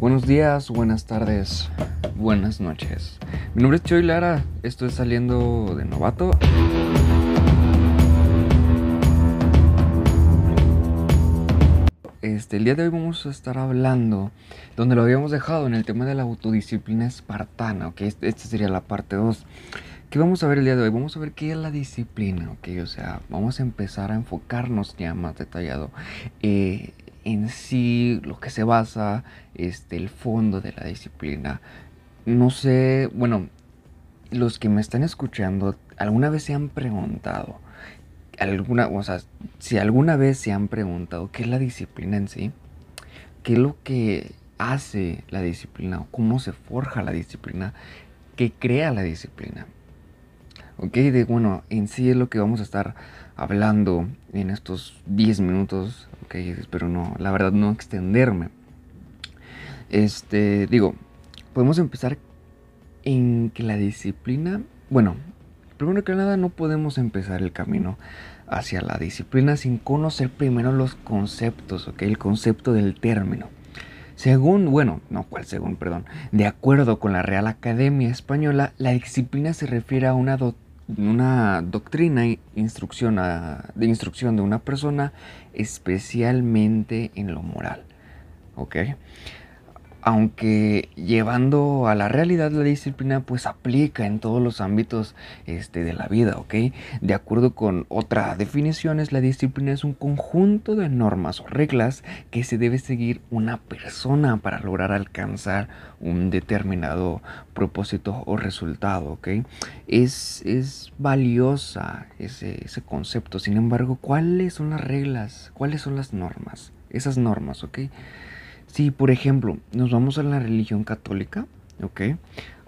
Buenos días, buenas tardes, buenas noches. Mi nombre es Choy Lara, esto es Saliendo de Novato. Este, el día de hoy vamos a estar hablando, donde lo habíamos dejado, en el tema de la autodisciplina espartana, ok, este, esta sería la parte 2. ¿Qué vamos a ver el día de hoy? Vamos a ver qué es la disciplina, ok, o sea, vamos a empezar a enfocarnos ya más detallado eh, en sí, lo que se basa, este, el fondo de la disciplina. No sé, bueno, los que me están escuchando, ¿alguna vez se han preguntado? Alguna, o sea, si alguna vez se han preguntado qué es la disciplina en sí, qué es lo que hace la disciplina, cómo se forja la disciplina, qué crea la disciplina. Ok, de bueno, en sí es lo que vamos a estar hablando en estos 10 minutos ok, espero no, la verdad no extenderme. Este, digo, podemos empezar en que la disciplina, bueno, primero que nada no podemos empezar el camino hacia la disciplina sin conocer primero los conceptos, ok, el concepto del término. Según, bueno, no cuál según, perdón, de acuerdo con la Real Academia Española, la disciplina se refiere a una doctrina una doctrina instrucción de instrucción de una persona, especialmente en lo moral. ¿Ok? Aunque llevando a la realidad la disciplina pues aplica en todos los ámbitos este, de la vida, ¿ok? De acuerdo con otras definiciones, la disciplina es un conjunto de normas o reglas que se debe seguir una persona para lograr alcanzar un determinado propósito o resultado, ¿ok? Es, es valiosa ese, ese concepto, sin embargo, ¿cuáles son las reglas? ¿Cuáles son las normas? Esas normas, ¿ok? Si, por ejemplo, nos vamos a la religión católica, ¿ok?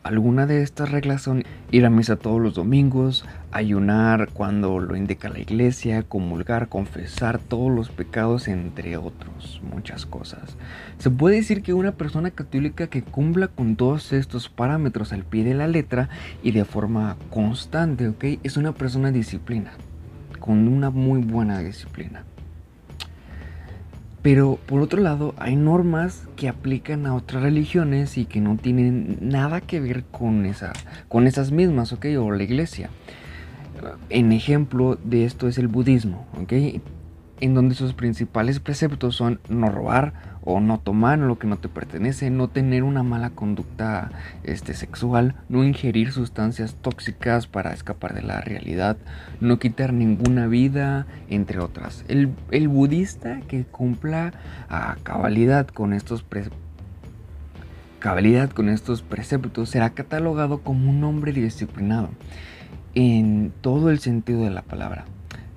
Algunas de estas reglas son ir a misa todos los domingos, ayunar cuando lo indica la iglesia, comulgar, confesar todos los pecados, entre otros, muchas cosas. Se puede decir que una persona católica que cumpla con todos estos parámetros al pie de la letra y de forma constante, ¿ok? Es una persona disciplina, con una muy buena disciplina. Pero por otro lado, hay normas que aplican a otras religiones y que no tienen nada que ver con, esa, con esas mismas, ¿ok? O la iglesia. En ejemplo de esto es el budismo, ¿ok? En donde sus principales preceptos son no robar, o no tomar lo que no te pertenece, no tener una mala conducta este, sexual, no ingerir sustancias tóxicas para escapar de la realidad, no quitar ninguna vida, entre otras. El, budista que cumpla a cabalidad con estos cabalidad con estos preceptos será catalogado como un hombre disciplinado en todo el sentido de la palabra.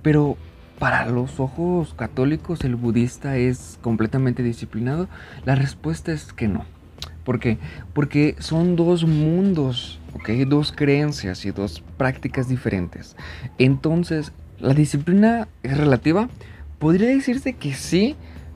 Pero para los ojos católicos el budista es completamente disciplinado? La respuesta es que no. ¿Por? Porque son dos mundos, ¿ok? Dos creencias y dos prácticas diferentes. Entonces, ¿la disciplina es relativa? Podría decirse que sí,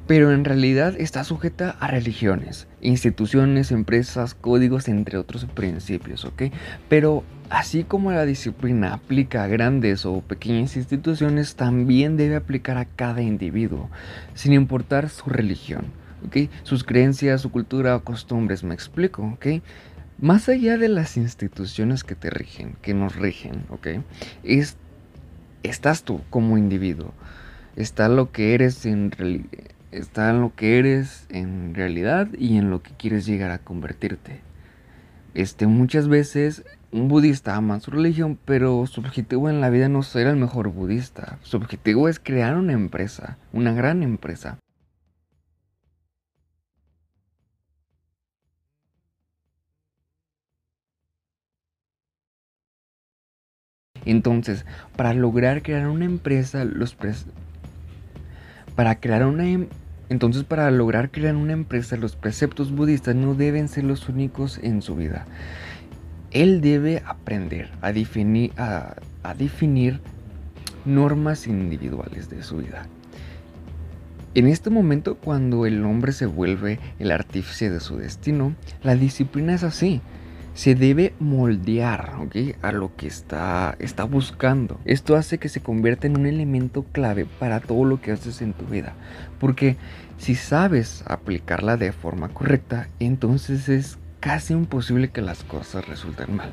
pero en realidad está sujeta a religiones, instituciones, empresas, códigos, entre otros principios, ¿ok? Pero Así como la disciplina aplica a grandes o pequeñas instituciones, también debe aplicar a cada individuo, sin importar su religión, sus creencias, su cultura o costumbres, me explico. Más allá de las instituciones que te rigen, que nos rigen, es, estás tú como individuo, está lo que eres en está en lo que eres en realidad y en lo que quieres llegar a convertirte. Este, muchas veces un budista ama su religión, pero su objetivo en la vida no es ser el mejor budista. Su objetivo es crear una empresa, una gran empresa. Entonces, para lograr crear una empresa, los para crear una em, entonces, para lograr crear una empresa, los preceptos budistas no deben ser los únicos en su vida. Él debe aprender a definir, a, definir normas individuales de su vida. En este momento, cuando el hombre se vuelve el artífice de su destino, la disciplina es así. Se debe moldear a lo que está, está buscando. Esto hace que se convierta en un elemento clave para todo lo que haces en tu vida. Porque si sabes aplicarla de forma correcta, entonces es casi imposible que las cosas resulten mal.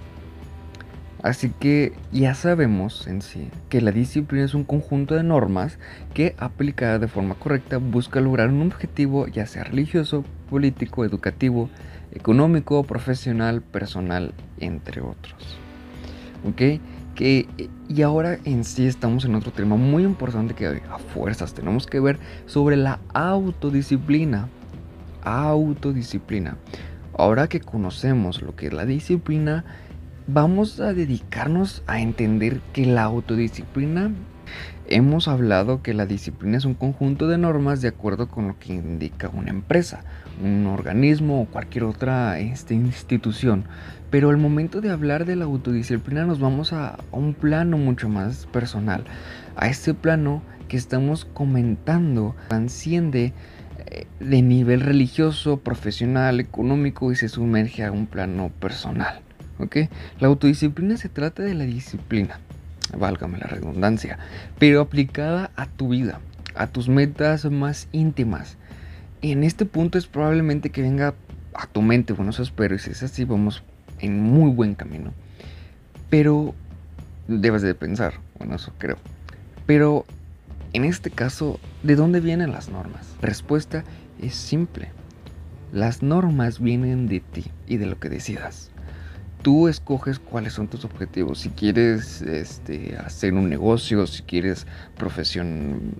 Así que ya sabemos en sí que la disciplina es un conjunto de normas que aplicada de forma correcta busca lograr un objetivo ya sea religioso, político, educativo, económico, profesional, personal, entre otros. ¿Ok? Que, y ahora en sí estamos en otro tema muy importante que a fuerzas tenemos que ver sobre la autodisciplina. Autodisciplina. Ahora que conocemos lo que es la disciplina, vamos a dedicarnos a entender que la autodisciplina Hemos hablado que la disciplina es un conjunto de normas de acuerdo con lo que indica una empresa, un organismo o cualquier otra este, institución. Pero al momento de hablar de la autodisciplina nos vamos a, un plano mucho más personal. A este plano que estamos comentando transciende eh, de nivel religioso, profesional, económico y se sumerge a un plano personal. La autodisciplina se trata de la disciplina válgame la redundancia, pero aplicada a tu vida, a tus metas más íntimas. En este punto es probablemente que venga a tu mente, bueno, eso espero, y si es así, vamos en muy buen camino. Pero debes de pensar, bueno, eso creo. Pero en este caso, ¿de dónde vienen las normas? Respuesta es simple. Las normas vienen de ti y de lo que decidas tú escoges cuáles son tus objetivos. Si quieres este, hacer un negocio, si quieres profesión,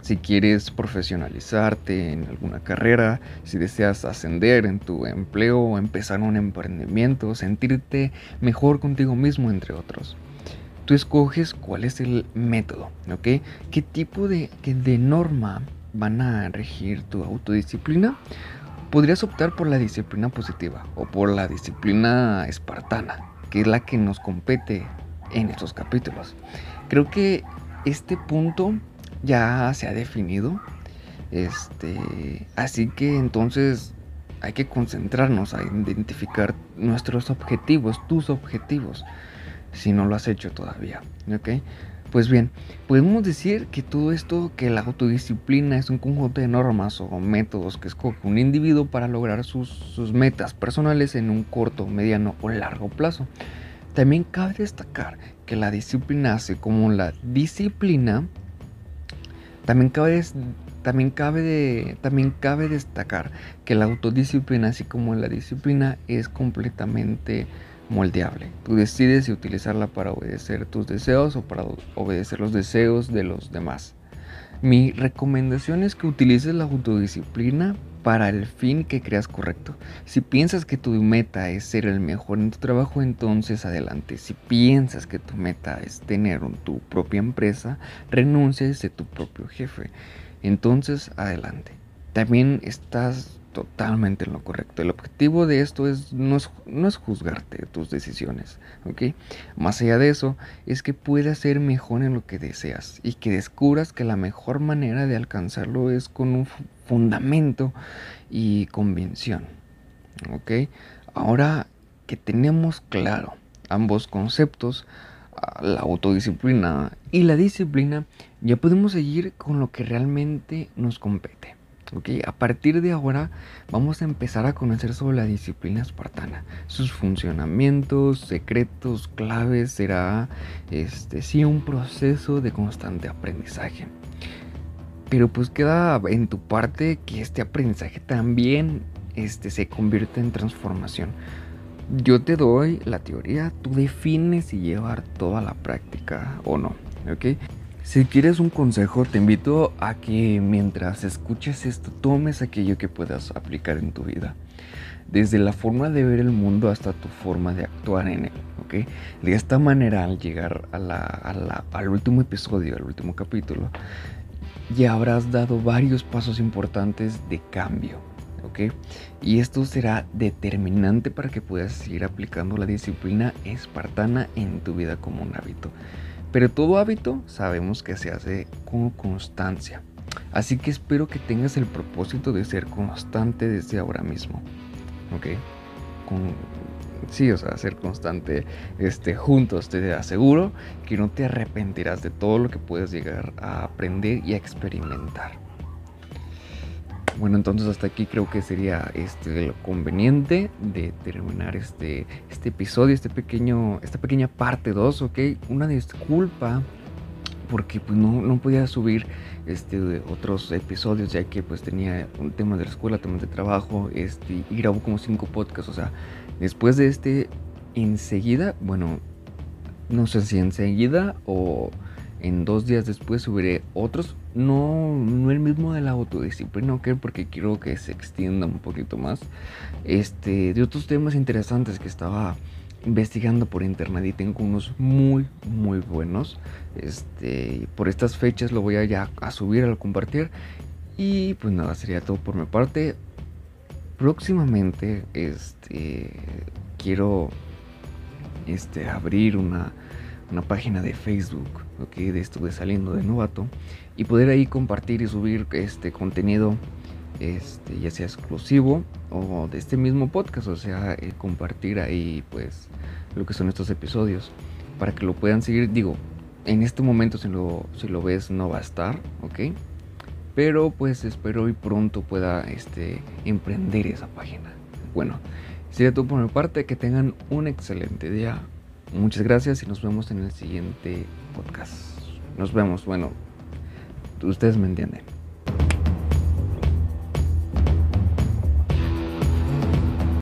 si quieres profesionalizarte en alguna carrera, si deseas ascender en tu empleo empezar un emprendimiento, sentirte mejor contigo mismo, entre otros. Tú escoges cuál es el método, ¿ok? ¿Qué tipo de, de norma van a regir tu autodisciplina? Podrías optar por la disciplina positiva o por la disciplina espartana, que es la que nos compete en estos capítulos. Creo que este punto ya se ha definido. Este, así que entonces hay que concentrarnos a identificar nuestros objetivos, tus objetivos, si no lo has hecho todavía, ¿ok? Pues bien, podemos decir que todo esto, que la autodisciplina es un conjunto de normas o métodos que escoge un individuo para lograr sus, metas personales en un corto, mediano o largo plazo. También cabe destacar que la disciplina, así como la disciplina, también cabe, también cabe, de, también cabe destacar que la autodisciplina, así como la disciplina, es completamente moldeable. Tú decides si utilizarla para obedecer tus deseos o para obedecer los deseos de los demás. Mi recomendación es que utilices la autodisciplina para el fin que creas correcto. Si piensas que tu meta es ser el mejor en tu trabajo, entonces adelante. Si piensas que tu meta es tener tu propia empresa, renuncia a tu propio jefe. Entonces adelante. También estás totalmente en lo correcto. El objetivo de esto es no, es no, es juzgarte tus decisiones, ¿ok? Más allá de eso, es que puedas ser mejor en lo que deseas y que descubras que la mejor manera de alcanzarlo es con un fundamento y convicción, ¿ok? Ahora que tenemos claro ambos conceptos, ah, la autodisciplina y la disciplina, ya podemos seguir con lo que realmente nos compete. A partir de ahora vamos a empezar a conocer sobre la disciplina espartana, sus funcionamientos, secretos, claves, será este sí un proceso de constante aprendizaje. Pero pues queda en tu parte que este aprendizaje también este, se convierte en transformación. Yo te doy la teoría, tú defines si llevar toda la práctica o no, ¿ok? Si quieres un consejo, te invito a que mientras escuches esto tomes aquello que puedas aplicar en tu vida. Desde la forma de ver el mundo hasta tu forma de actuar en él. ¿ok? De esta manera, al llegar al último episodio, al último capítulo, ya habrás dado varios pasos importantes de cambio. ¿ok? Y esto será determinante para que puedas seguir aplicando la disciplina espartana en tu vida como un hábito. Pero todo hábito sabemos que se hace con constancia. Así que espero que tengas el propósito de ser constante desde ahora mismo. ¿Ok? sí, o sea, ser constante este, juntos. Te aseguro que no te arrepentirás de todo lo que puedes llegar a aprender y a experimentar. Bueno, entonces hasta aquí creo que sería este, lo conveniente de terminar este, este episodio, este pequeño, esta pequeña parte 2, ¿ok? Una disculpa porque pues no, no podía subir este, otros episodios ya que pues tenía un tema de la escuela, temas de trabajo este, y grabo como cinco podcasts, o sea, después de este enseguida, bueno, no sé si enseguida o en dos días después subiré otros, no, no el mismo de la autodisciplina, ok, porque quiero que se extienda un poquito más, este, de otros temas interesantes que estaba investigando por internet y tengo unos muy muy buenos. Este por estas fechas lo voy a ya a subir a compartir. Y pues nada sería todo por mi parte. Próximamente este quiero este abrir una, una página de Facebook ok de estuve saliendo de novato y poder ahí compartir y subir este contenido este, ya sea exclusivo o de este mismo podcast, o sea, eh, compartir ahí pues lo que son estos episodios para que lo puedan seguir. Digo, en este momento si lo, si lo ves no va a estar, ¿ok? Pero pues espero y pronto pueda este, emprender esa página. Bueno, sería todo por mi parte, que tengan un excelente día. Muchas gracias y nos vemos en el siguiente podcast. Nos vemos, bueno, ustedes me entienden.